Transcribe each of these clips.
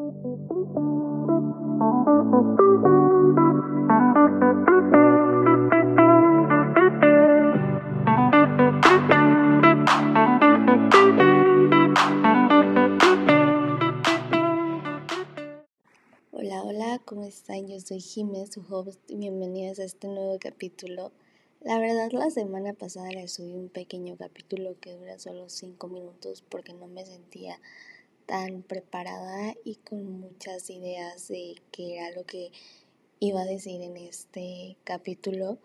Hola, hola, ¿cómo están? Yo soy Jiménez, su host, y bienvenidos a este nuevo capítulo. La verdad, la semana pasada les subí un pequeño capítulo que dura solo 5 minutos porque no me sentía tan preparada y con muchas ideas de qué era lo que iba a decir en este capítulo.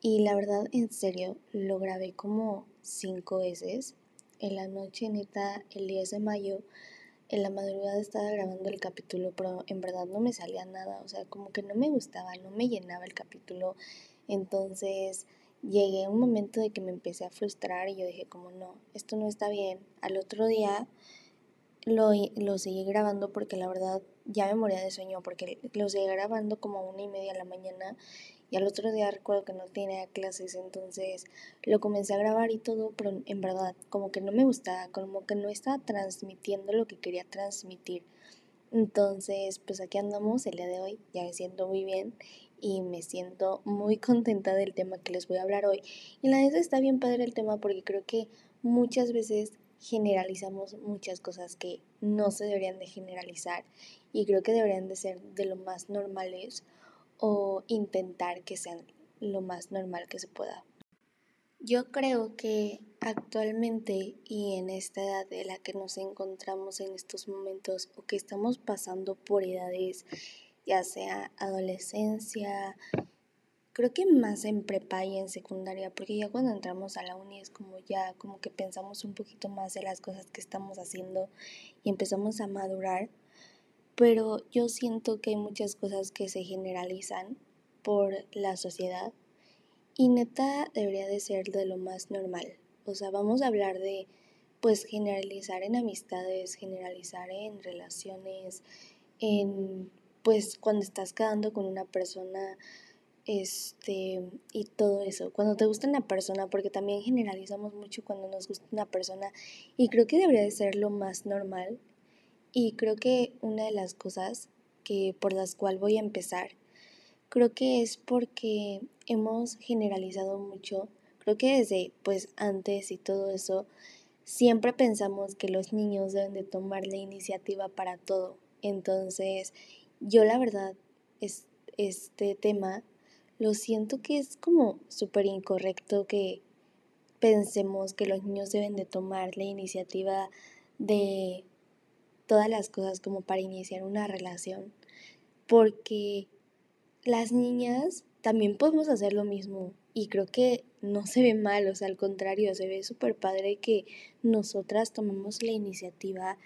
Y la verdad, en serio, lo grabé como 5 veces. En la noche, neta, el 10 de mayo en la madrugada estaba grabando el capítulo, pero en verdad no me salía nada, o sea, como que no me gustaba, no me llenaba el capítulo. Entonces llegué a un momento de que me empecé a frustrar y yo dije como no, esto no está bien. Al otro día lo, lo seguí grabando porque la verdad ya me moría de sueño porque lo seguí grabando como a una y media de la mañana y al otro día recuerdo que no tenía clases, entonces lo comencé a grabar y todo, pero en verdad como que no me gustaba, como que no estaba transmitiendo lo que quería transmitir. Entonces, pues aquí andamos el día de hoy, ya me siento muy bien y me siento muy contenta del tema que les voy a hablar hoy. Y la verdad está bien padre el tema porque creo que muchas veces generalizamos muchas cosas que no se deberían de generalizar y creo que deberían de ser de lo más normales o intentar que sean lo más normal que se pueda. Yo creo que actualmente y en esta edad de la que nos encontramos en estos momentos o que estamos pasando por edades, ya sea adolescencia, creo que más en prepa y en secundaria, porque ya cuando entramos a la uni es como ya como que pensamos un poquito más de las cosas que estamos haciendo y empezamos a madurar pero yo siento que hay muchas cosas que se generalizan por la sociedad y neta debería de ser de lo más normal. O sea, vamos a hablar de pues generalizar en amistades, generalizar en relaciones, en pues cuando estás quedando con una persona este y todo eso, cuando te gusta una persona, porque también generalizamos mucho cuando nos gusta una persona y creo que debería de ser lo más normal y creo que una de las cosas que por las cuales voy a empezar, creo que es porque hemos generalizado mucho, creo que desde pues antes y todo eso, siempre pensamos que los niños deben de tomar la iniciativa para todo. Entonces, yo la verdad, es, este tema lo siento que es como súper incorrecto que pensemos que los niños deben de tomar la iniciativa de todas las cosas como para iniciar una relación, porque las niñas también podemos hacer lo mismo y creo que no se ve mal, o sea, al contrario, se ve súper padre que nosotras tomemos la iniciativa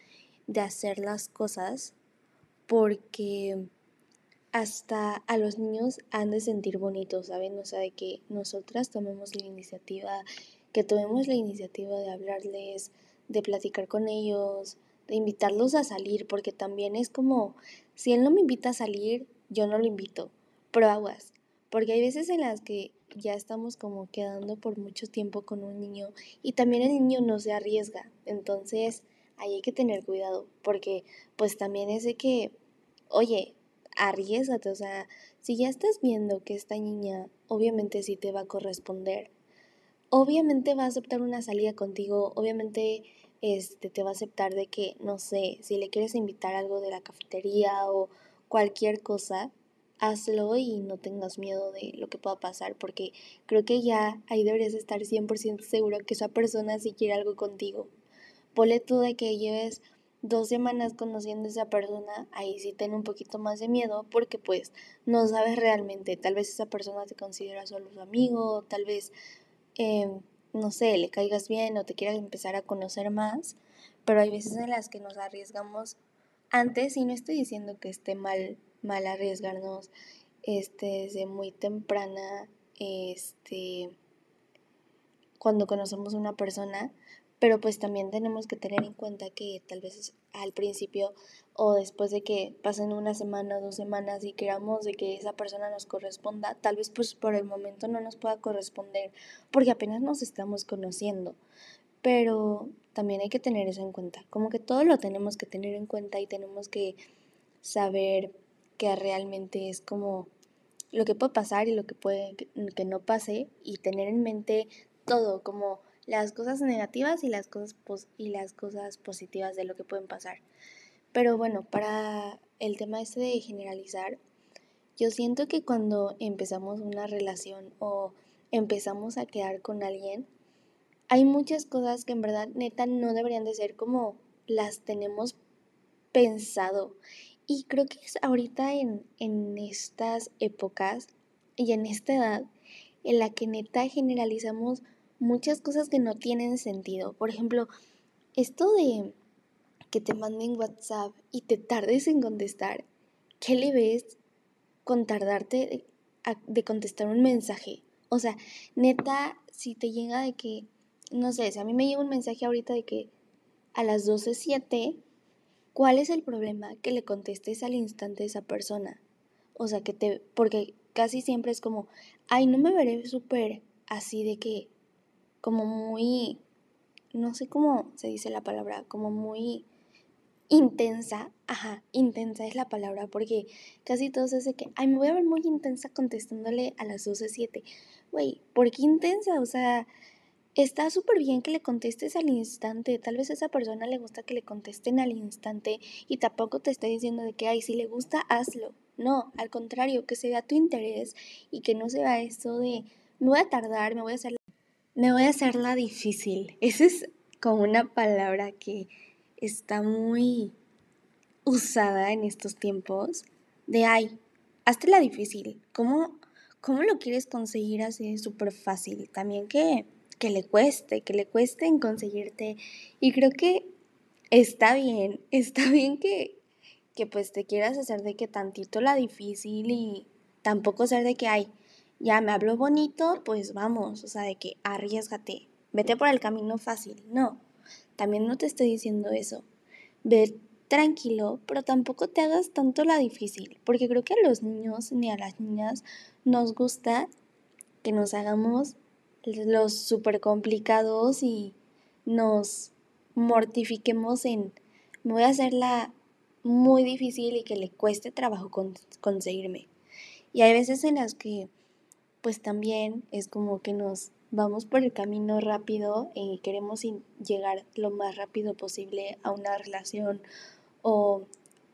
de hacer las cosas porque hasta a los niños han de sentir bonitos, ¿saben? O sea, de que nosotras tomemos la iniciativa, que tomemos la iniciativa de hablarles, de platicar con ellos, de invitarlos a salir, porque también es como, si él no me invita a salir, yo no lo invito, pero aguas, porque hay veces en las que ya estamos como quedando por mucho tiempo con un niño y también el niño no se arriesga, entonces ahí hay que tener cuidado, porque pues también es de que, oye, arriesgate, o sea, si ya estás viendo que esta niña obviamente sí te va a corresponder, obviamente va a aceptar una salida contigo, obviamente este, te va a aceptar de que, no sé, si le quieres invitar algo de la cafetería o cualquier cosa, hazlo y no tengas miedo de lo que pueda pasar, porque creo que ya ahí deberías estar 100% seguro que esa persona sí quiere algo contigo. Ponle tú de que lleves dos semanas conociendo a esa persona, ahí sí ten un poquito más de miedo porque pues no sabes realmente, tal vez esa persona te considera solo su amigo, tal vez eh, no sé, le caigas bien o te quieras empezar a conocer más, pero hay veces en las que nos arriesgamos. Antes y no estoy diciendo que esté mal, mal arriesgarnos este, desde muy temprana, este, cuando conocemos a una persona, pero pues también tenemos que tener en cuenta que tal vez al principio o después de que pasen una semana o dos semanas y queramos de que esa persona nos corresponda, tal vez pues por el momento no nos pueda corresponder porque apenas nos estamos conociendo. Pero también hay que tener eso en cuenta, como que todo lo tenemos que tener en cuenta y tenemos que saber que realmente es como lo que puede pasar y lo que puede que no pase y tener en mente todo, como las cosas negativas y las cosas, y las cosas positivas de lo que pueden pasar. Pero bueno, para el tema este de generalizar, yo siento que cuando empezamos una relación o empezamos a quedar con alguien, hay muchas cosas que en verdad neta no deberían de ser como las tenemos pensado. Y creo que es ahorita en, en estas épocas y en esta edad en la que neta generalizamos muchas cosas que no tienen sentido. Por ejemplo, esto de que te manden WhatsApp y te tardes en contestar, ¿qué le ves con tardarte de, contestar un mensaje? O sea, neta, si te llega de que, no sé, si a mí me llega un mensaje ahorita de que a las 12.07, ¿cuál es el problema? Que le contestes al instante a esa persona. O sea, que te, porque casi siempre es como, ay, no me veré súper así de que como muy, no sé cómo se dice la palabra, como muy intensa, ajá, intensa es la palabra, porque casi todos es de que, ay, me voy a ver muy intensa contestándole a las 12.07. Güey, ¿por qué intensa? O sea, está súper bien que le contestes al instante. Tal vez a esa persona le gusta que le contesten al instante y tampoco te está diciendo de que, ay, si le gusta, hazlo. No, al contrario, que se vea tu interés y que no se vea eso de, me voy a tardar, me voy a hacer me voy a hacer la difícil. Esa es como una palabra que está muy usada en estos tiempos. De ay, hazte la difícil. ¿Cómo, cómo lo quieres conseguir así súper fácil? También que, que le cueste, que le cueste en conseguirte. Y creo que está bien, está bien que, que pues te quieras hacer de que tantito la difícil y tampoco ser de que hay ya me habló bonito, pues vamos, o sea, de que arriesgate, vete por el camino fácil. No, también no te estoy diciendo eso. Ve tranquilo, pero tampoco te hagas tanto la difícil, porque creo que a los niños ni a las niñas nos gusta que nos hagamos los súper complicados y nos mortifiquemos en voy a hacerla muy difícil y que le cueste trabajo conseguirme. Y hay veces en las que pues también es como que nos vamos por el camino rápido y queremos llegar lo más rápido posible a una relación o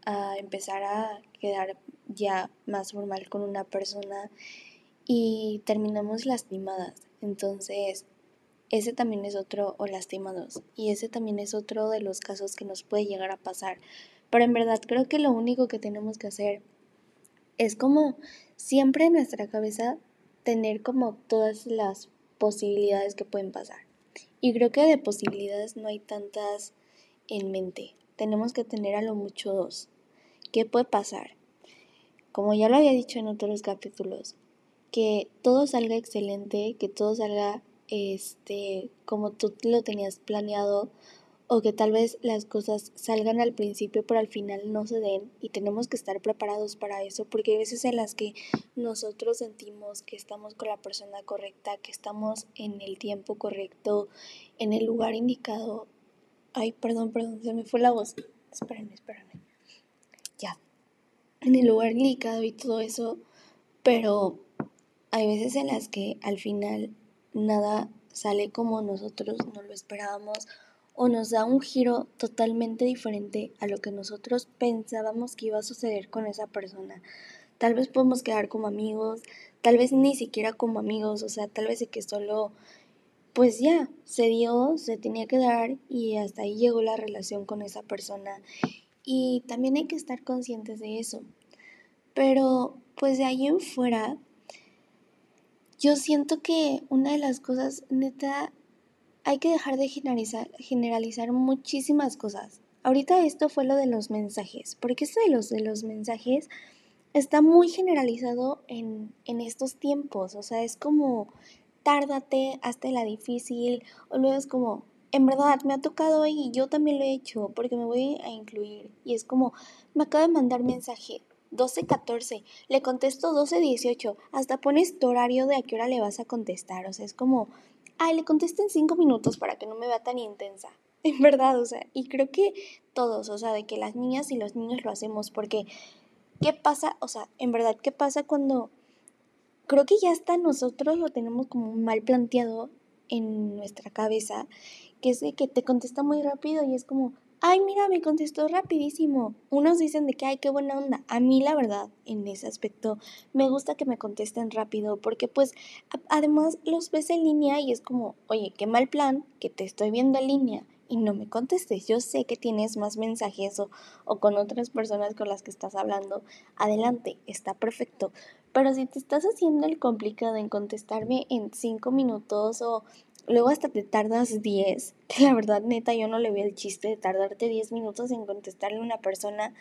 a empezar a quedar ya más formal con una persona y terminamos lastimadas. Entonces, ese también es otro, o lastimados, y ese también es otro de los casos que nos puede llegar a pasar. Pero en verdad creo que lo único que tenemos que hacer es como siempre en nuestra cabeza tener como todas las posibilidades que pueden pasar. Y creo que de posibilidades no hay tantas en mente. Tenemos que tener a lo mucho dos. ¿Qué puede pasar? Como ya lo había dicho en otros capítulos, que todo salga excelente, que todo salga este como tú lo tenías planeado o que tal vez las cosas salgan al principio pero al final no se den y tenemos que estar preparados para eso porque hay veces en las que nosotros sentimos que estamos con la persona correcta, que estamos en el tiempo correcto, en el lugar indicado. Ay, perdón, perdón, se me fue la voz. Espérenme, espérenme. Ya. En el lugar indicado y todo eso, pero hay veces en las que al final nada sale como nosotros no lo esperábamos o nos da un giro totalmente diferente a lo que nosotros pensábamos que iba a suceder con esa persona. Tal vez podemos quedar como amigos, tal vez ni siquiera como amigos, o sea, tal vez de que solo, pues ya, se dio, se tenía que dar y hasta ahí llegó la relación con esa persona. Y también hay que estar conscientes de eso. Pero, pues de ahí en fuera, yo siento que una de las cosas neta hay que dejar de generalizar, generalizar muchísimas cosas. Ahorita esto fue lo de los mensajes, porque esto de los, de los mensajes está muy generalizado en, en estos tiempos, o sea, es como tárdate, hazte la difícil, o luego es como, en verdad, me ha tocado y yo también lo he hecho porque me voy a incluir. Y es como, me acaba de mandar mensaje, 12.14, le contesto 12.18, hasta pones tu horario de a qué hora le vas a contestar, o sea, es como, ay, le contesté en cinco minutos para que no me vea tan intensa. en verdad, o sea, y creo que todos, o sea, de que las niñas y los niños lo hacemos, porque ¿qué pasa? O sea, en verdad, ¿qué pasa cuando creo que ya hasta nosotros lo tenemos como mal planteado en nuestra cabeza, que es de que te contesta muy rápido y es como, ay, mira, me contestó rapidísimo. Unos dicen de que, ay, qué buena onda. A mí, la verdad, en ese aspecto, me gusta que me contesten rápido, porque pues, además los ves en línea y es como, oye, qué mal plan que te estoy viendo en línea y no me contestes. Yo sé que tienes más mensajes o, o con otras personas con las que estás hablando. Adelante, está perfecto. Pero si te estás haciendo el complicado en contestarme en cinco minutos o luego hasta te tardas 10, que la verdad neta yo no le veo el chiste de tardarte 10 minutos en contestarle a una persona,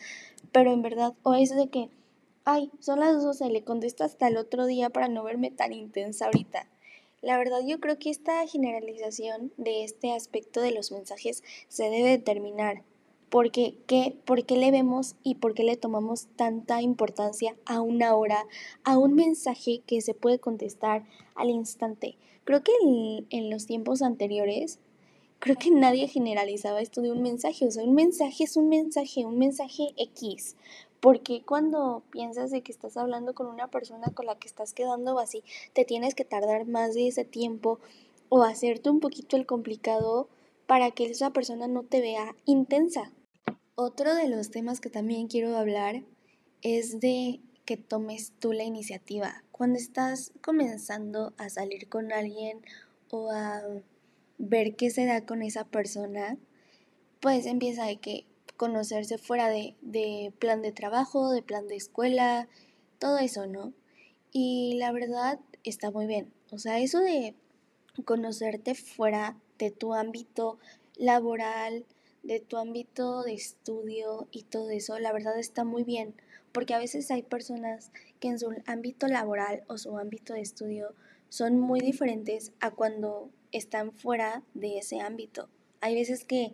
pero en verdad, o es de que, ay, son las 12, le contesto hasta el otro día para no verme tan intensa ahorita. La verdad yo creo que esta generalización de este aspecto de los mensajes se debe determinar. Porque, ¿qué, ¿Por qué le vemos y por qué le tomamos tanta importancia a una hora, a un mensaje que se puede contestar al instante? Creo que en, los tiempos anteriores, creo que nadie generalizaba esto de un mensaje. O sea, un mensaje es un mensaje, un mensaje X. Porque cuando piensas de que estás hablando con una persona con la que estás quedando así, te tienes que tardar más de ese tiempo o hacerte un poquito el complicado para que esa persona no te vea intensa. Otro de los temas que también quiero hablar es de que tomes tú la iniciativa. Cuando estás comenzando a salir con alguien o a ver qué se da con esa persona, pues empieza de que conocerse fuera de, de plan de trabajo, de plan de escuela, todo eso, ¿no? Y la verdad está muy bien. O sea, eso de conocerte fuera de tu ámbito laboral, de tu ámbito de estudio y todo eso, la verdad está muy bien, porque a veces hay personas que en su ámbito laboral o su ámbito de estudio son muy diferentes a cuando están fuera de ese ámbito. Hay veces que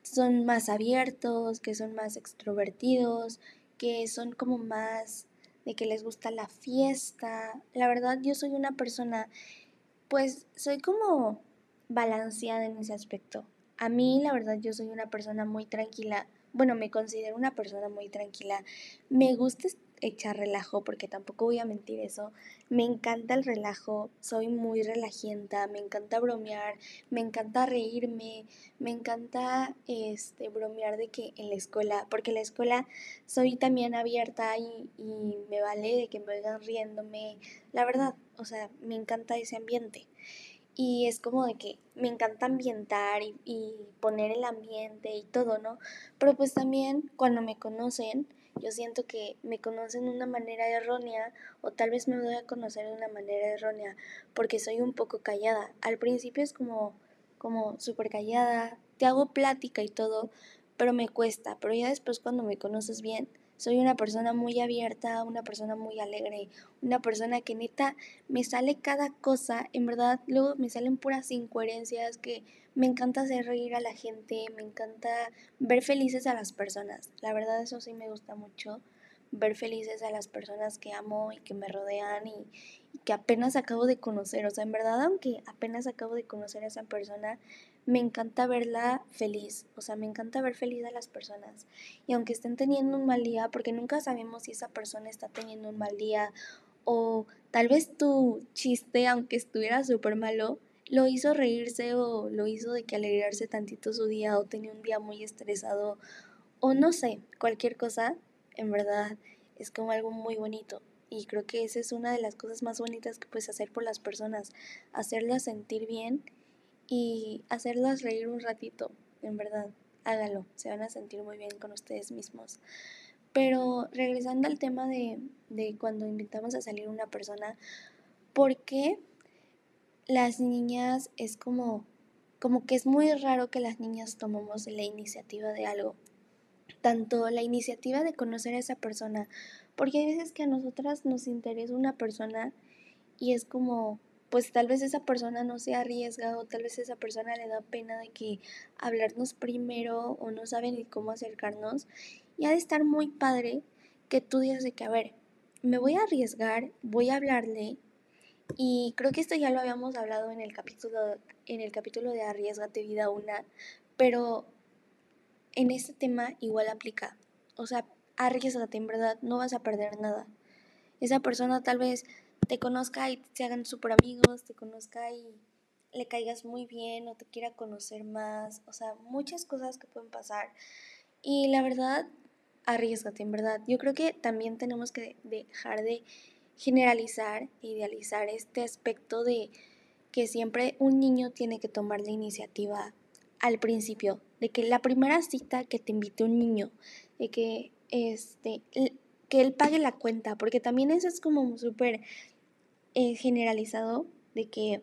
son más abiertos, que son más extrovertidos, que son como más de que les gusta la fiesta. La verdad yo soy una persona, pues soy como balanceada en ese aspecto. A mí, la verdad, yo soy una persona muy tranquila. Bueno, me considero una persona muy tranquila. Me gusta echar relajo, porque tampoco voy a mentir eso. Me encanta el relajo, soy muy relajienta, me encanta bromear, me encanta reírme, me encanta este bromear de que en la escuela, porque en la escuela soy también abierta y, y me vale de que me vayan riéndome. La verdad, o sea, me encanta ese ambiente y es como de que me encanta ambientar y, poner el ambiente y todo, ¿no? Pero pues también cuando me conocen, yo siento que me conocen de una manera errónea o tal vez me doy a conocer de una manera errónea porque soy un poco callada. Al principio es como, como súper callada, te hago plática y todo, pero me cuesta, pero ya después cuando me conoces bien, soy una persona muy abierta, una persona muy alegre, una persona que neta me sale cada cosa, en verdad luego me salen puras incoherencias que me encanta hacer reír a la gente, me encanta ver felices a las personas. La verdad eso sí me gusta mucho, ver felices a las personas que amo y que me rodean y, y que apenas acabo de conocer. O sea, en verdad, aunque apenas acabo de conocer a esa persona, me encanta verla feliz, o sea, me encanta ver feliz a las personas. Y aunque estén teniendo un mal día, porque nunca sabemos si esa persona está teniendo un mal día o tal vez tu chiste, aunque estuviera súper malo, lo hizo reírse o lo hizo de que alegrarse tantito su día o tenía un día muy estresado o no sé, cualquier cosa, en verdad es como algo muy bonito. Y creo que esa es una de las cosas más bonitas que puedes hacer por las personas, hacerlas sentir bien y hacerlas reír un ratito, en verdad, hágalo, se van a sentir muy bien con ustedes mismos. Pero regresando al tema de, de cuando invitamos a salir una persona, ¿por qué las niñas es como, como que es muy raro que las niñas tomemos la iniciativa de algo? Tanto la iniciativa de conocer a esa persona, porque hay veces que a nosotras nos interesa una persona y es como, pues tal vez esa persona no se arriesga o tal vez esa persona le da pena de que hablarnos primero o no sabe ni cómo acercarnos. Y ha de estar muy padre que tú digas de que, a ver, me voy a arriesgar, voy a hablarle. Y creo que esto ya lo habíamos hablado en el capítulo, en el capítulo de Arriesgate Vida una, Pero en este tema igual aplica. O sea, arriesgate, en verdad, no vas a perder nada. Esa persona tal vez te conozca y se hagan súper amigos, te conozca y le caigas muy bien o te quiera conocer más. O sea, muchas cosas que pueden pasar. Y la verdad, arriesgate, en verdad. Yo creo que también tenemos que dejar de generalizar idealizar este aspecto de que siempre un niño tiene que tomar la iniciativa al principio, de que la primera cita que te invite un niño, de que este que él pague la cuenta, porque también eso es como súper eh, generalizado de que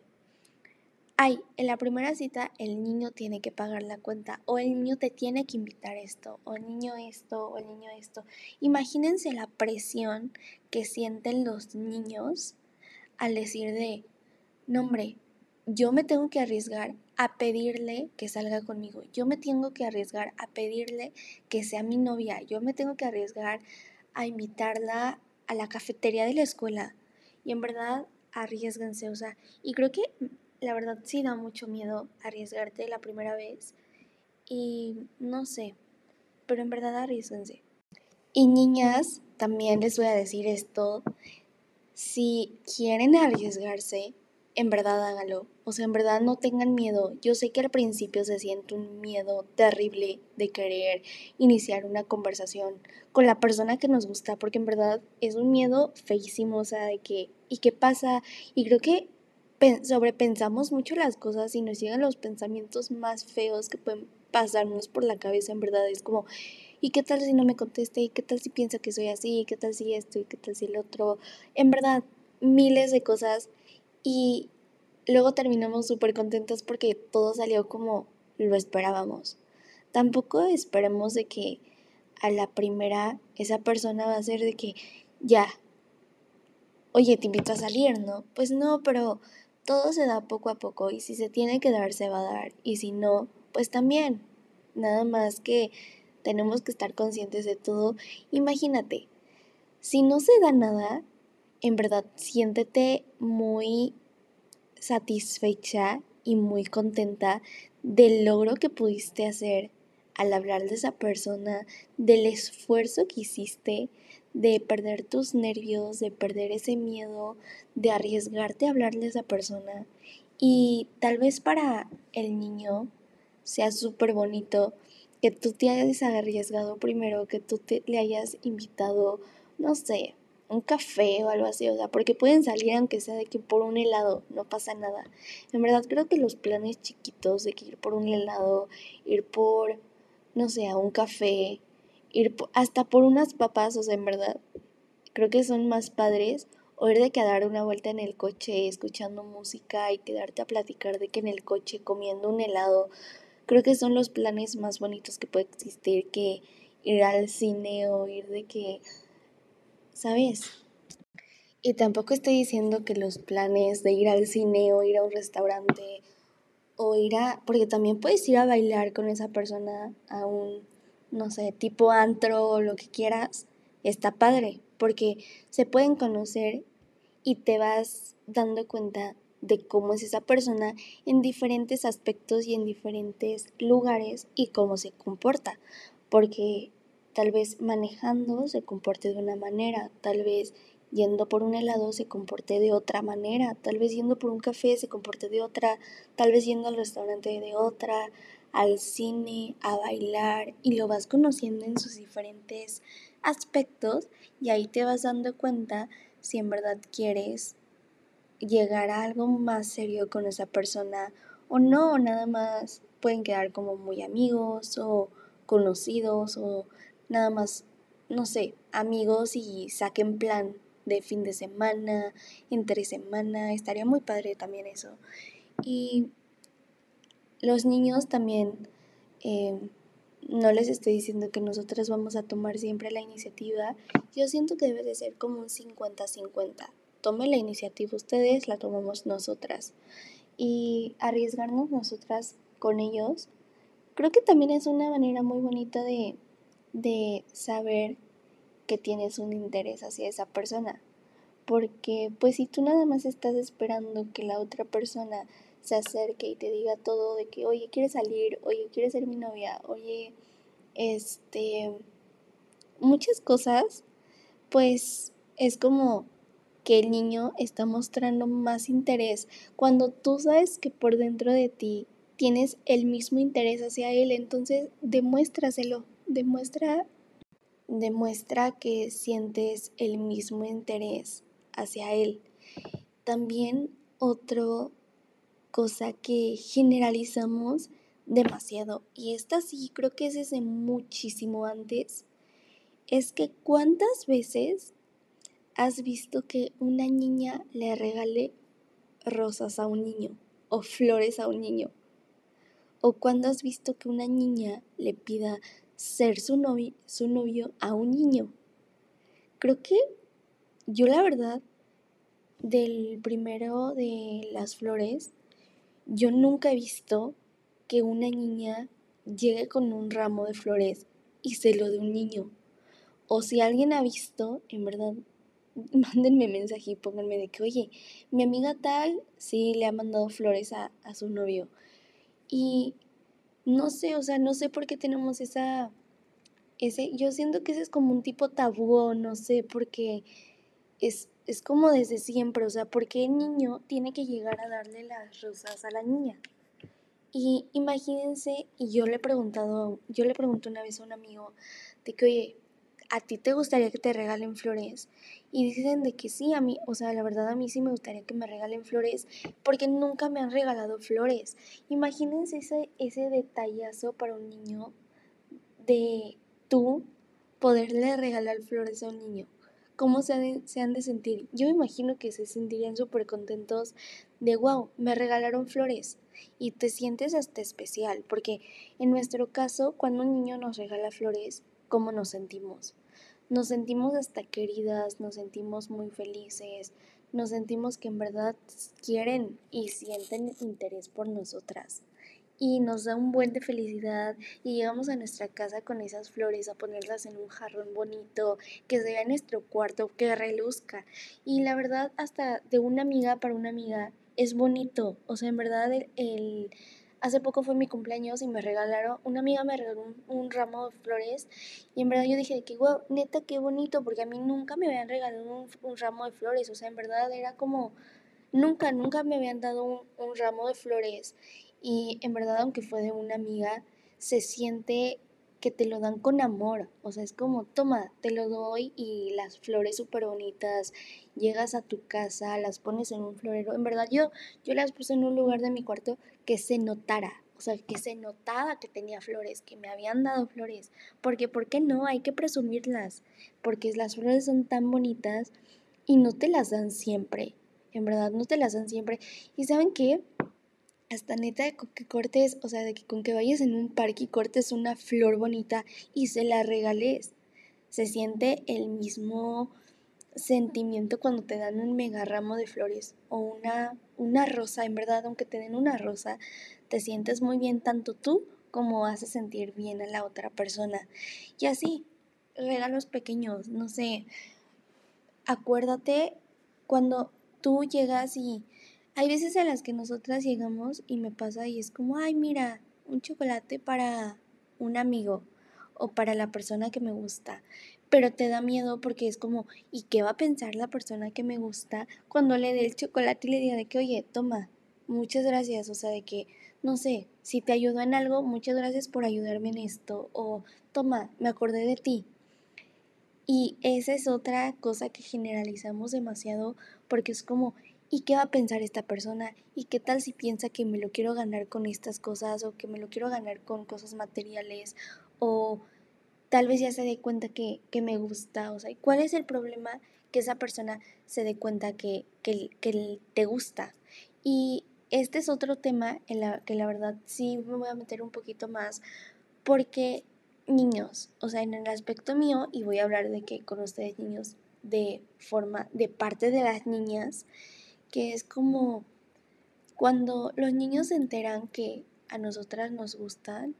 ay, en la primera cita el niño tiene que pagar la cuenta o el niño te tiene que invitar esto o el niño esto o el niño esto. Imagínense la presión que sienten los niños al decir de, no hombre, yo me tengo que arriesgar a pedirle que salga conmigo, yo me tengo que arriesgar a pedirle que sea mi novia, yo me tengo que arriesgar a invitarla a la cafetería de la escuela. Y en verdad, arriesguense, o sea, y creo que la verdad sí da mucho miedo arriesgarte la primera vez. Y no sé, pero en verdad arriesguense. Y niñas, también les voy a decir esto, si quieren arriesgarse, en verdad hágalo. O sea, en verdad no tengan miedo. Yo sé que al principio se siente un miedo terrible de querer iniciar una conversación con la persona que nos gusta, porque en verdad es un miedo feísimo, o sea, de que, ¿y qué pasa? Y creo que sobrepensamos mucho las cosas y nos llegan los pensamientos más feos que pueden pasarnos por la cabeza, en verdad. Es como, ¿y qué tal si no me conteste? ¿Y qué tal si piensa que soy así? ¿Y qué tal si esto? ¿Y qué tal si el otro? En verdad, miles de cosas. Y luego terminamos súper contentos porque todo salió como lo esperábamos. Tampoco esperemos de que a la primera esa persona va a ser de que ya, oye, te invito a salir, ¿no? Pues no, pero todo se da poco a poco y si se tiene que dar, se va a dar. Y si no, pues también. Nada más que tenemos que estar conscientes de todo. Imagínate, si no se da nada, en verdad siéntete muy satisfecha y muy contenta del logro que pudiste hacer al hablar de esa persona, del esfuerzo que hiciste, de perder tus nervios, de perder ese miedo, de arriesgarte a hablarle a esa persona. Y tal vez para el niño sea súper bonito que tú te hayas arriesgado primero, que tú te, le hayas invitado, no sé, un café o algo así, o sea, porque pueden salir aunque sea de que por un helado, no pasa nada. En verdad creo que los planes chiquitos de que ir por un helado, ir por, no sé, a un café, ir hasta por unas papas, o sea, en verdad, creo que son más padres o ir de que a dar una vuelta en el coche escuchando música y quedarte a platicar de que en el coche comiendo un helado. Creo que son los planes más bonitos que puede existir que ir al cine o ir de que, ¿sabes? Y tampoco estoy diciendo que los planes de ir al cine o ir a un restaurante o ir a, porque también puedes ir a bailar con esa persona a un no sé, tipo antro o lo que quieras, está padre, porque se pueden conocer y te vas dando cuenta de cómo es esa persona en diferentes aspectos y en diferentes lugares y cómo se comporta, porque tal vez manejando se comporte de una manera, tal vez yendo por un helado se comporte de otra manera, tal vez yendo por un café se comporte de otra, tal vez yendo al restaurante de otra, al cine, a bailar y lo vas conociendo en sus diferentes aspectos y ahí te vas dando cuenta si en verdad quieres llegar a algo más serio con esa persona o no, nada más pueden quedar como muy amigos o conocidos o nada más, no sé, amigos y saquen plan de fin de semana, entre semana, estaría muy padre también eso. Y los niños también, eh, no les estoy diciendo que nosotras vamos a tomar siempre la iniciativa. Yo siento que debe de ser como un 50-50. Tomen la iniciativa ustedes, la tomamos nosotras. Y arriesgarnos nosotras con ellos, creo que también es una manera muy bonita de, de saber que tienes un interés hacia esa persona. Porque pues si tú nada más estás esperando que la otra persona se acerque y te diga todo de que, oye, ¿quieres salir? Oye, ¿quieres ser mi novia? Oye, este, muchas cosas, pues es como que el niño está mostrando más interés. Cuando tú sabes que por dentro de ti tienes el mismo interés hacia él, entonces demuéstraselo, demuestra, demuestra que sientes el mismo interés hacia él. También otra cosa que generalizamos demasiado, y esta sí creo que es desde muchísimo antes, es que cuántas veces has visto que una niña le regale rosas a un niño o flores a un niño. O cuando has visto que una niña le pida ser su, novio, su novio a un niño. Creo que yo la verdad, del primero de las flores, yo nunca he visto que una niña llegue con un ramo de flores y se lo de un niño. O si alguien ha visto, en verdad, mándenme mensaje y pónganme de que, oye, mi amiga tal sí le ha mandado flores a, a su novio. Y no sé, o sea, no sé por qué tenemos esa, ese, yo siento que ese es como un tipo tabú, no sé, porque es, es como desde siempre, o sea, porque el niño tiene que llegar a darle las rosas a la niña. Y imagínense, y yo le he preguntado, yo le pregunté una vez a un amigo de que, oye, ¿a ti te gustaría que te regalen flores? Y dicen de que sí, a mí, o sea, la verdad a mí sí me gustaría que me regalen flores porque nunca me han regalado flores. Imagínense ese, ese detallazo para un niño de tú poderle regalar flores a un niño. ¿Cómo se, se han de sentir? Yo imagino que se sentirían súper contentos de, wow, me regalaron flores. Y te sientes hasta especial, porque en nuestro caso, cuando un niño nos regala flores, ¿cómo nos sentimos? Nos sentimos hasta queridas, nos sentimos muy felices, nos sentimos que en verdad quieren y sienten interés por nosotras. Y nos da un buen de felicidad y llegamos a nuestra casa con esas flores a ponerlas en un jarrón bonito, que se vea nuestro cuarto, que reluzca. Y la verdad, hasta de una amiga para una amiga es bonito. O sea, en verdad el Hace poco fue mi cumpleaños y me regalaron, una amiga me regaló un, ramo de flores y en verdad yo dije que, wow, neta, qué bonito, porque a mí nunca me habían regalado un, ramo de flores, o sea, en verdad era como, nunca, nunca me habían dado un, un ramo de flores y en verdad, aunque fue de una amiga, se siente que te lo dan con amor, o sea, es como, toma, te lo doy y las flores súper bonitas, llegas a tu casa, las pones en un florero, en verdad yo, yo las puse en un lugar de mi cuarto que se notara, o sea, que se notaba que tenía flores, que me habían dado flores, porque, ¿por qué no? Hay que presumirlas, porque las flores son tan bonitas y no te las dan siempre, en verdad, no te las dan siempre. ¿Y saben qué? Hasta neta de que cortes, o sea, de que con que vayas en un parque y cortes una flor bonita y se la regales. Se siente el mismo sentimiento cuando te dan un mega ramo de flores o una, una rosa, en verdad, aunque te den una rosa, te sientes muy bien tanto tú como haces sentir bien a la otra persona. Y así, regalos pequeños, no sé, acuérdate cuando tú llegas y hay veces en las que nosotras llegamos y me pasa y es como, ay, mira, un chocolate para un amigo o para la persona que me gusta. Pero te da miedo porque es como, ¿y qué va a pensar la persona que me gusta cuando le dé el chocolate y le diga de que, oye, toma, muchas gracias? O sea, de que, no sé, si te ayudó en algo, muchas gracias por ayudarme en esto. O, toma, me acordé de ti. Y esa es otra cosa que generalizamos demasiado porque es como, ¿Y qué va a pensar esta persona? ¿Y qué tal si piensa que me lo quiero ganar con estas cosas o que me lo quiero ganar con cosas materiales o tal vez ya se dé cuenta que, me gusta? O sea, ¿cuál es el problema que esa persona se dé cuenta que, que, que te gusta? Y este es otro tema en la que la verdad sí me voy a meter un poquito más porque niños, o sea, en el aspecto mío, y voy a hablar de que con ustedes niños de forma, de parte de las niñas, que es como cuando los niños se enteran que a nosotras nos gustan,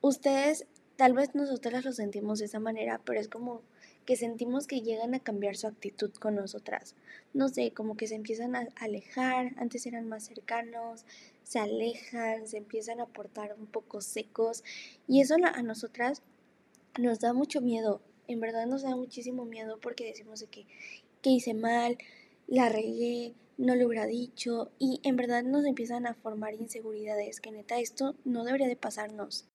ustedes tal vez nosotras lo sentimos de esa manera, pero es como que sentimos que llegan a cambiar su actitud con nosotras. No sé, como que se empiezan a alejar, antes eran más cercanos, se alejan, se empiezan a portar un poco secos y eso a nosotras nos da mucho miedo. En verdad nos da muchísimo miedo porque decimos de que, que hice mal, la regué, no lo hubiera dicho y en verdad nos empiezan a formar inseguridades que neta esto no debería de pasarnos.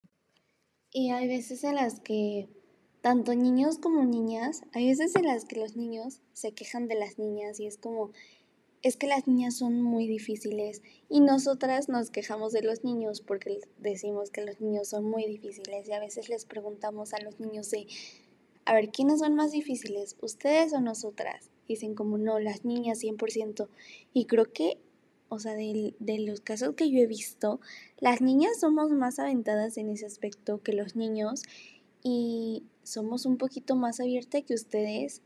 Y hay veces en las que tanto niños como niñas, hay veces en las que los niños se quejan de las niñas y es como, es que las niñas son muy difíciles y nosotras nos quejamos de los niños porque decimos que los niños son muy difíciles y a veces les preguntamos a los niños de, a ver, ¿quiénes son más difíciles, ustedes o nosotras? Dicen como no, las niñas 100%. Y creo que o sea, de, de, los casos que yo he visto, las niñas somos más aventadas en ese aspecto que los niños y somos un poquito más abiertas que ustedes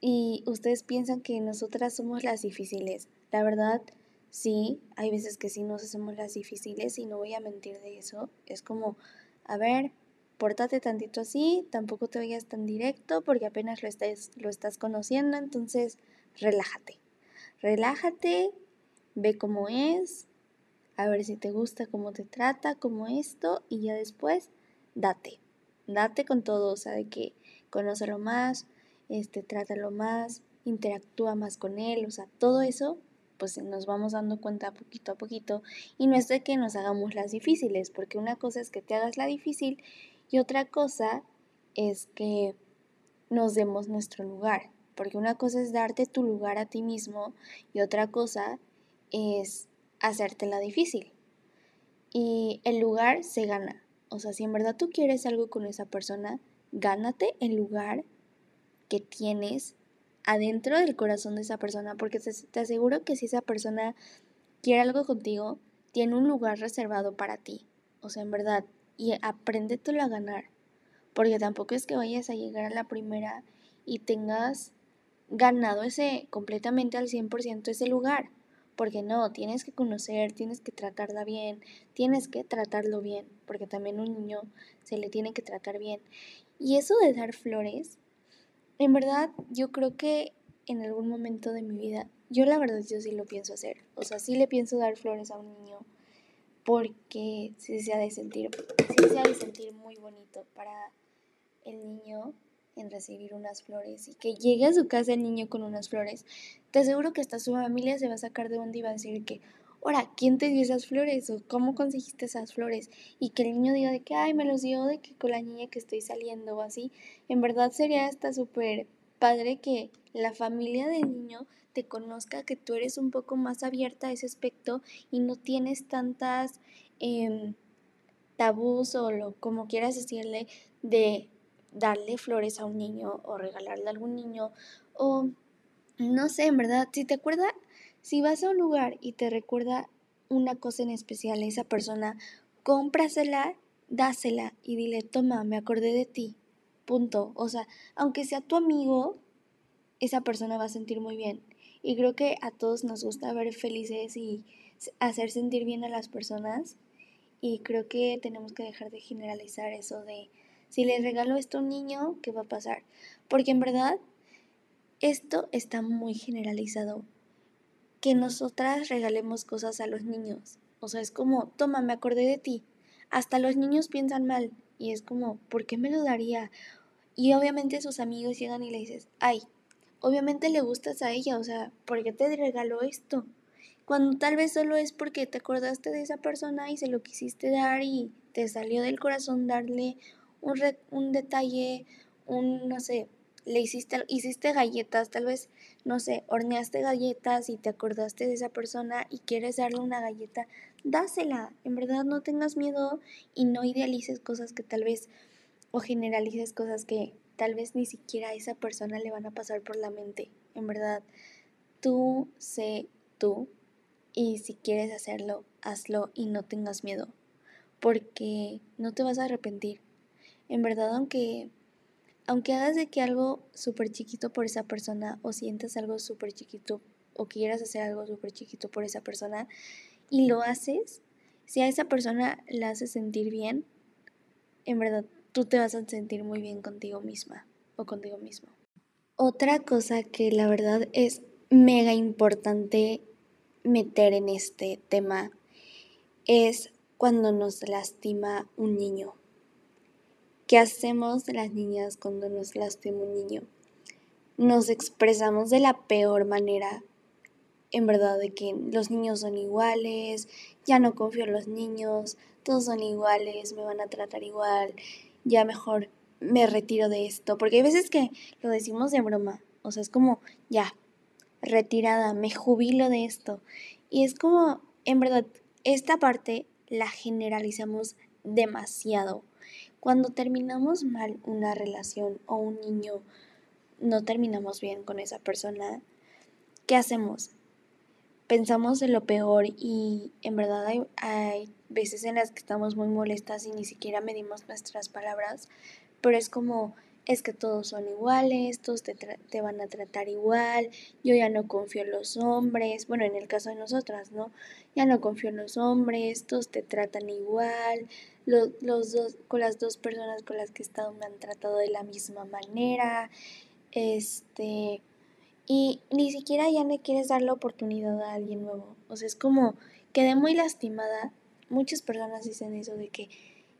y ustedes piensan que nosotras somos las difíciles. La verdad, sí, hay veces que sí nos hacemos las difíciles y no voy a mentir de eso. Es como, a ver, pórtate tantito así, tampoco te vayas tan directo porque apenas lo estás, lo estás conociendo, entonces relájate. Relájate, ve cómo es, a ver si te gusta cómo te trata, como esto, y ya después date. Date con todo, o sea, de que conócelo más, este, trátalo más, interactúa más con él, o sea, todo eso, pues nos vamos dando cuenta poquito a poquito. Y no es de que nos hagamos las difíciles, porque una cosa es que te hagas la difícil y otra cosa es que nos demos nuestro lugar. Porque una cosa es darte tu lugar a ti mismo y otra cosa es hacértela difícil. Y el lugar se gana. O sea, si en verdad tú quieres algo con esa persona, gánate el lugar que tienes adentro del corazón de esa persona, porque te, aseguro que si esa persona quiere algo contigo, tiene un lugar reservado para ti. O sea, en verdad, y apréndetelo a ganar, porque tampoco es que vayas a llegar a la primera y tengas ganado ese completamente al 100% ese lugar. Porque no, tienes que conocer, tienes que tratarla bien, tienes que tratarlo bien, porque también un niño se le tiene que tratar bien. Y eso de dar flores, en verdad yo creo que en algún momento de mi vida, yo la verdad yo sí lo pienso hacer. O sea, sí le pienso dar flores a un niño porque sí se ha de sentir, sí se ha de sentir muy bonito para el niño en recibir unas flores y que llegue a su casa el niño con unas flores, te aseguro que hasta su familia se va a sacar de onda y va a decir que, ahora, ¿quién te dio esas flores? ¿O cómo conseguiste esas flores? Y que el niño diga de que, ay, me los dio de que con la niña que estoy saliendo o así. En verdad sería hasta súper padre que la familia del niño te conozca, que tú eres un poco más abierta a ese aspecto y no tienes tantas eh, tabús o lo, como quieras decirle de darle flores a un niño o regalarle a algún niño o no sé, en verdad, si te acuerda, si vas a un lugar y te recuerda una cosa en especial a esa persona, cómprasela, dásela y dile, toma, me acordé de ti. Punto. O sea, aunque sea tu amigo, esa persona va a sentir muy bien. Y creo que a todos nos gusta ver felices y hacer sentir bien a las personas. Y creo que tenemos que dejar de generalizar eso de si le regalo esto a un niño, ¿qué va a pasar? Porque en verdad esto está muy generalizado. Que nosotras regalemos cosas a los niños. O sea, es como, toma, me acordé de ti. Hasta los niños piensan mal. Y es como, ¿por qué me lo daría? Y obviamente sus amigos llegan y le dices, ay, obviamente le gustas a ella, o sea, ¿por qué te regaló esto? Cuando tal vez solo es porque te acordaste de esa persona y se lo quisiste dar y te salió del corazón darle un, un detalle, un, no sé, le hiciste, hiciste galletas, tal vez, no sé, horneaste galletas y te acordaste de esa persona y quieres darle una galleta, dásela. En verdad no tengas miedo y no idealices cosas que tal vez, o generalices cosas que tal vez ni siquiera a esa persona le van a pasar por la mente. En verdad, tú sé tú y si quieres hacerlo, hazlo y no tengas miedo, porque no te vas a arrepentir. En verdad, aunque, aunque hagas de que algo súper chiquito por esa persona o sientas algo súper chiquito o quieras hacer algo súper chiquito por esa persona y lo haces, si a esa persona la hace sentir bien, en verdad tú te vas a sentir muy bien contigo misma o contigo mismo. Otra cosa que la verdad es mega importante meter en este tema es cuando nos lastima un niño. ¿Qué hacemos las niñas cuando nos lastima un niño? Nos expresamos de la peor manera, en verdad, de que los niños son iguales, ya no confío en los niños, todos son iguales, me van a tratar igual, ya mejor me retiro de esto, porque hay veces que lo decimos de broma, o sea, es como, ya, retirada, me jubilo de esto. Y es como, en verdad, esta parte la generalizamos demasiado. Cuando terminamos mal una relación o un niño, no terminamos bien con esa persona, ¿qué hacemos? Pensamos en lo peor y en verdad hay, hay veces en las que estamos muy molestas y ni siquiera medimos nuestras palabras, pero es como, es que todos son iguales, todos te, te, van a tratar igual, yo ya no confío en los hombres, bueno, en el caso de nosotras, ¿no? Ya no confío en los hombres, todos te tratan igual, los, los dos, con las dos personas con las que he estado me han tratado de la misma manera, este, y ni siquiera ya le quieres dar la oportunidad a alguien nuevo, o sea, es como, quedé muy lastimada, muchas personas dicen eso de que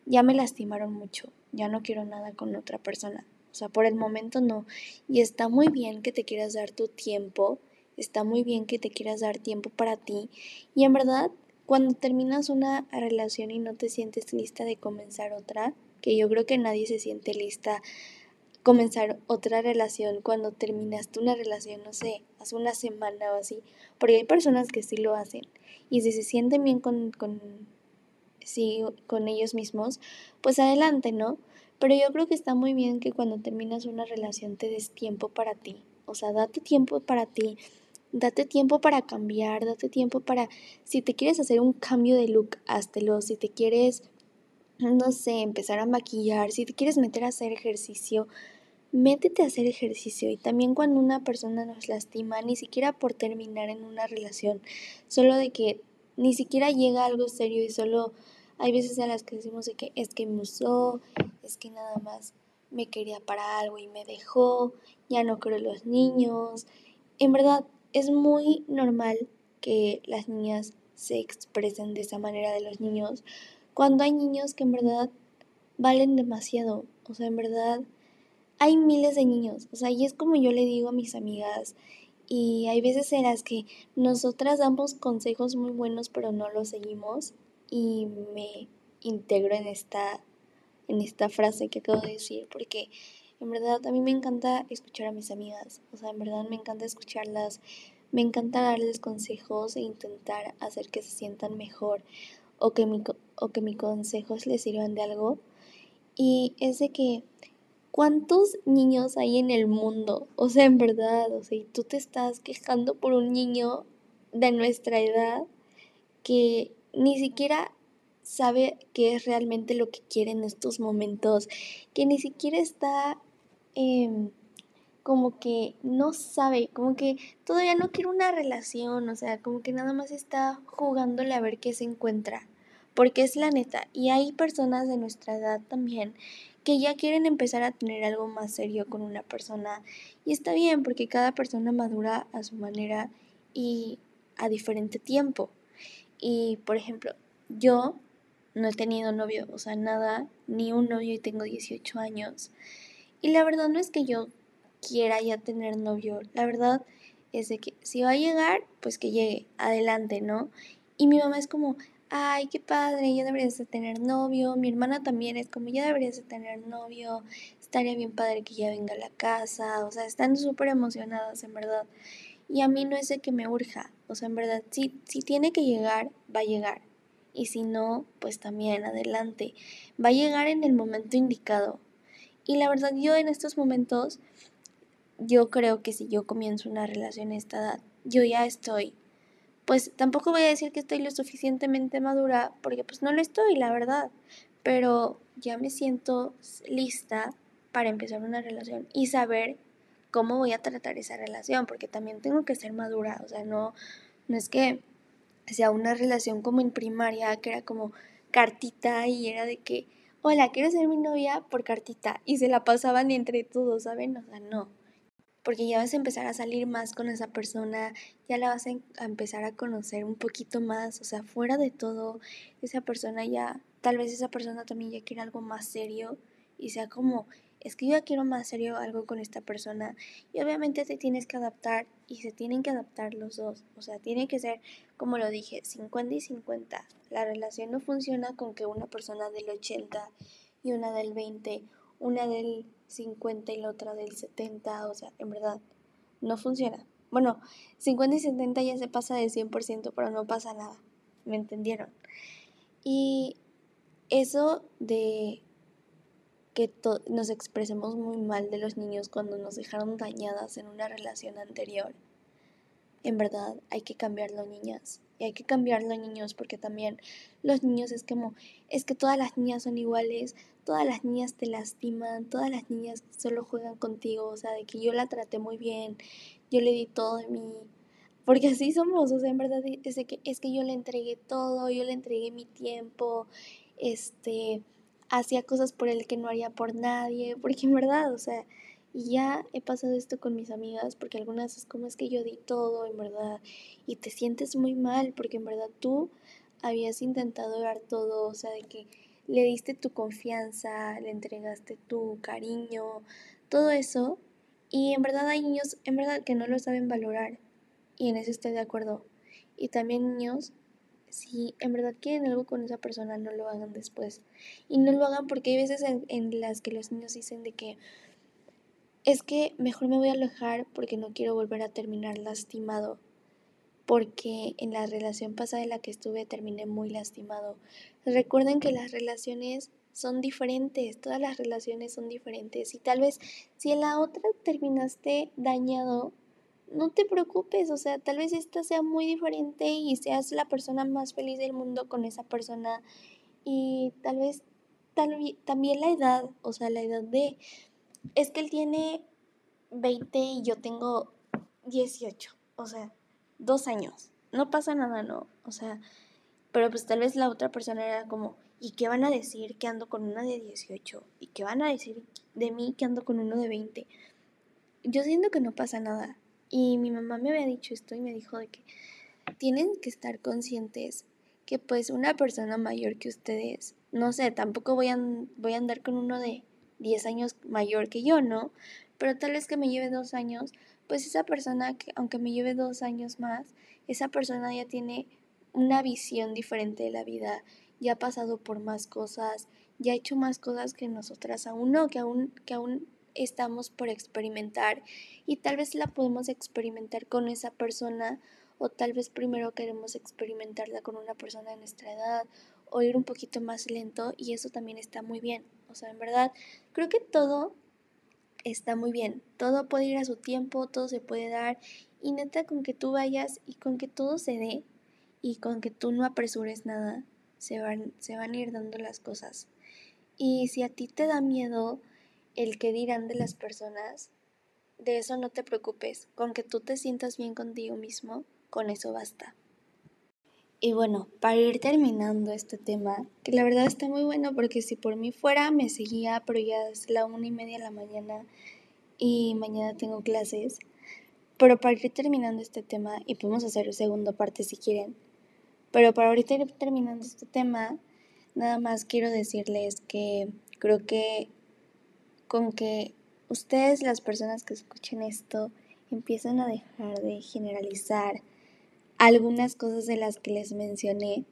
ya me lastimaron mucho, ya no quiero nada con otra persona, o sea, por el momento no. Y está muy bien que te quieras dar tu tiempo, está muy bien que te quieras dar tiempo para ti. Y en verdad, cuando terminas una relación y no te sientes lista de comenzar otra, que yo creo que nadie se siente lista comenzar otra relación cuando terminaste una relación, no sé, hace una semana o así, porque hay personas que sí lo hacen y si se sienten bien con, con, sí, con ellos mismos, pues adelante, ¿no? Pero yo creo que está muy bien que cuando terminas una relación te des tiempo para ti. O sea, date tiempo para ti. Date tiempo para cambiar, date tiempo para, si te quieres hacer un cambio de look, háztelo. Si te quieres, no sé, empezar a maquillar, si te quieres meter a hacer ejercicio, métete a hacer ejercicio. Y también cuando una persona nos lastima, ni siquiera por terminar en una relación, solo de que ni siquiera llega algo serio y solo hay veces en las que decimos de que es que me usó, es que nada más me quería para algo y me dejó, ya no creo en los niños. En verdad, es muy normal que las niñas se expresen de esa manera de los niños, cuando hay niños que en verdad valen demasiado. O sea, en verdad, hay miles de niños. O sea, y es como yo le digo a mis amigas, y hay veces en las que nosotras damos consejos muy buenos, pero no los seguimos y me integro en esta, en esta frase que acabo de decir, porque en verdad a mí me encanta escuchar a mis amigas, o sea, en verdad me encanta escucharlas, me encanta darles consejos e intentar hacer que se sientan mejor o que, mi, o que mis consejos les sirvan de algo. Y es de que, ¿cuántos niños hay en el mundo? O sea, en verdad, o sea, y tú te estás quejando por un niño de nuestra edad que ni siquiera sabe qué es realmente lo que quiere en estos momentos, que ni siquiera está em, como que no sabe, como que todavía no quiere una relación, o sea, como que nada más está jugándole a ver qué se encuentra, porque es la neta, y hay personas de nuestra edad también que ya quieren empezar a tener algo más serio con una persona, y está bien, porque cada persona madura a su manera y a diferente tiempo. Y, por ejemplo, yo no he tenido novio, o sea, nada, ni un novio y tengo 18 años. Y la verdad no es que yo quiera ya tener novio, la verdad es de que si va a llegar, pues que llegue, adelante, ¿no? Y mi mamá es como, ay, qué padre, ya deberías de tener novio. Mi hermana también es como, ya deberías de tener novio, estaría bien padre que ya venga a la casa, o sea, están súper emocionadas, en verdad. Y a mí no es de que me urja, o sea, en verdad, si, si tiene que llegar, va a llegar. Y si no, pues también adelante. Va a llegar en el momento indicado. Y la verdad, yo en estos momentos, yo creo que si yo comienzo una relación a esta edad, yo ya estoy. Pues tampoco voy a decir que estoy lo suficientemente madura, porque pues no lo estoy, la verdad. Pero ya me siento lista para empezar una relación y saber cómo voy a tratar esa relación, porque también tengo que ser madura, o sea, no, no es que sea una relación como en primaria, que era como cartita y era de que, hola, quiero ser mi novia por cartita. Y se la pasaban entre todos, ¿saben? O sea, no. Porque ya vas a empezar a salir más con esa persona, ya la vas a, empezar a conocer un poquito más, o sea, fuera de todo, esa persona ya, tal vez esa persona también ya quiere algo más serio y sea como es que yo ya quiero más serio algo con esta persona y obviamente te tienes que adaptar y se tienen que adaptar los dos, o sea, tiene que ser, como lo dije, 50 y 50. La relación no funciona con que una persona del 80 y una del 20, una del 50 y la otra del 70, o sea, en verdad, no funciona. Bueno, 50 y 70 ya se pasa de 100%, pero no pasa nada, ¿me entendieron? Y eso de que nos expresemos muy mal de los niños cuando nos dejaron dañadas en una relación anterior. En verdad, hay que cambiarlo, niñas. Y hay que cambiarlo, niños, porque también los niños es como, es que todas las niñas son iguales, todas las niñas te lastiman, todas las niñas solo juegan contigo, o sea, de que yo la traté muy bien, yo le di todo de mí. Porque así somos, o sea, en verdad es, que, es que yo le entregué todo, yo le entregué mi tiempo, este, hacía cosas por él que no haría por nadie, porque en verdad, o sea, y ya he pasado esto con mis amigas, porque algunas es como es que yo di todo, en verdad, y te sientes muy mal, porque en verdad tú habías intentado dar todo, o sea, de que le diste tu confianza, le entregaste tu cariño, todo eso, y en verdad hay niños, en verdad, que no lo saben valorar, y en eso estoy de acuerdo. Y también niños si en verdad quieren algo con esa persona, no lo hagan después. Y no lo hagan porque hay veces en, las que los niños dicen de que es que mejor me voy a alejar porque no quiero volver a terminar lastimado. Porque en la relación pasada en la que estuve terminé muy lastimado. Recuerden que las relaciones son diferentes, todas las relaciones son diferentes. Y tal vez si en la otra terminaste dañado, no te preocupes, o sea, tal vez esta sea muy diferente y seas la persona más feliz del mundo con esa persona y tal vez también la edad, o sea, la edad de, es que él tiene 20 y yo tengo 18, o sea, dos años, no pasa nada, ¿no? O sea, pero pues tal vez la otra persona era como, ¿y qué van a decir que ando con una de 18? ¿Y qué van a decir de mí que ando con uno de 20? Yo siento que no pasa nada, y mi mamá me había dicho esto y me dijo de que tienen que estar conscientes que pues una persona mayor que ustedes, no sé, tampoco voy a, voy a andar con uno de 10 años mayor que yo, ¿no? Pero tal vez que me lleve dos años, pues esa persona, que aunque me lleve dos años más, esa persona ya tiene una visión diferente de la vida, ya ha pasado por más cosas, ya ha hecho más cosas que nosotras aún no, que aún, que aún estamos por experimentar y tal vez la podemos experimentar con esa persona o tal vez primero queremos experimentarla con una persona de nuestra edad o ir un poquito más lento y eso también está muy bien. O sea, en verdad, creo que todo está muy bien. Todo puede ir a su tiempo, todo se puede dar y neta con que tú vayas y con que todo se dé y con que tú no apresures nada, se van, se van a ir dando las cosas. Y si a ti te da miedo el que dirán de las personas, de eso no te preocupes, con que tú te sientas bien contigo mismo, con eso basta. Y bueno, para ir terminando este tema, que la verdad está muy bueno porque si por mí fuera me seguía, pero ya es la una y media de la mañana y mañana tengo clases. Pero para ir terminando este tema, y podemos hacer segunda parte si quieren, pero para ahorita ir terminando este tema, nada más quiero decirles que creo que con que ustedes, las personas que escuchen esto, empiezan a dejar de generalizar algunas cosas de las que les mencioné,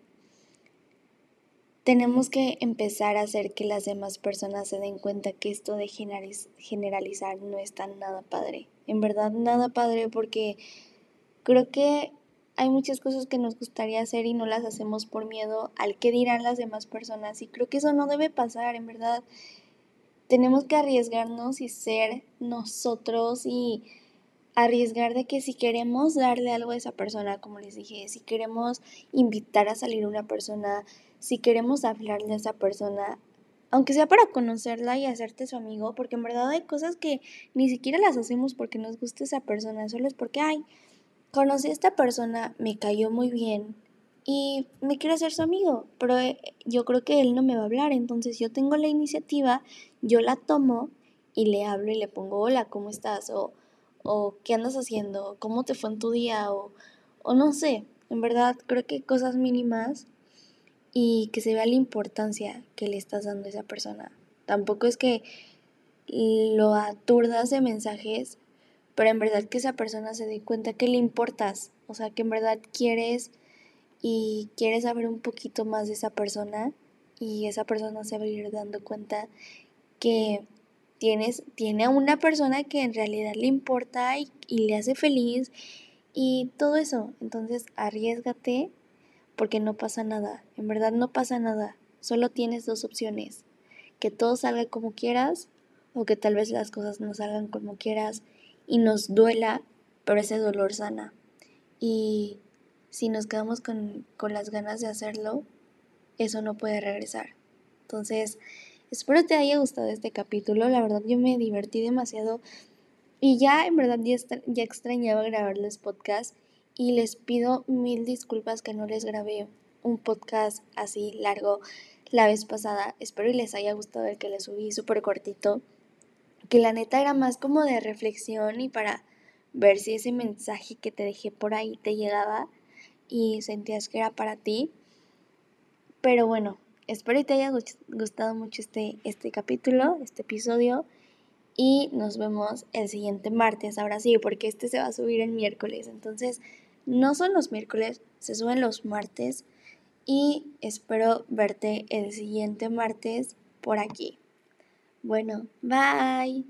tenemos que empezar a hacer que las demás personas se den cuenta que esto de generalizar no es tan nada padre. En verdad, nada padre porque creo que hay muchas cosas que nos gustaría hacer y no las hacemos por miedo al que dirán las demás personas y creo que eso no debe pasar, en verdad tenemos que arriesgarnos y ser nosotros y arriesgar de que si queremos darle algo a esa persona, como les dije, si queremos invitar a salir una persona, si queremos hablarle a esa persona, aunque sea para conocerla y hacerte su amigo, porque en verdad hay cosas que ni siquiera las hacemos porque nos gusta esa persona, solo es porque, ay, conocí a esta persona, me cayó muy bien y me quiere hacer su amigo, pero eh, yo creo que él no me va a hablar, entonces yo tengo la iniciativa, yo la tomo y le hablo y le pongo, hola, ¿cómo estás? O, o ¿qué andas haciendo? ¿Cómo te fue en tu día? O, o no sé, en verdad creo que cosas mínimas y que se vea la importancia que le estás dando a esa persona. Tampoco es que lo aturdas de mensajes, pero en verdad que esa persona se dé cuenta que le importas, o sea, que en verdad quieres y quieres saber un poquito más de esa persona y esa persona se va a ir dando cuenta que tienes, tiene a una persona que en realidad le importa y, y le hace feliz y todo eso. Entonces arriesgate porque no pasa nada, en verdad no pasa nada, solo tienes dos opciones, que todo salga como quieras o que tal vez las cosas no salgan como quieras y nos duela, pero ese dolor sana. Y si nos quedamos con, las ganas de hacerlo, eso no puede regresar. Entonces, espero te haya gustado este capítulo. La verdad, yo me divertí demasiado. Y ya, en verdad, ya, ya extrañaba grabarles podcast. Y les pido mil disculpas que no les grabé un podcast así largo la vez pasada. Espero y les haya gustado el que les subí súper cortito. Que la neta era más como de reflexión y para ver si ese mensaje que te dejé por ahí te llegaba y sentías que era para ti. Pero bueno, espero que te haya gustado mucho este, este capítulo, este episodio. Y nos vemos el siguiente martes, ahora sí, porque este se va a subir el miércoles. Entonces, no son los miércoles, se suben los martes. Y espero verte el siguiente martes por aquí. Bueno, bye.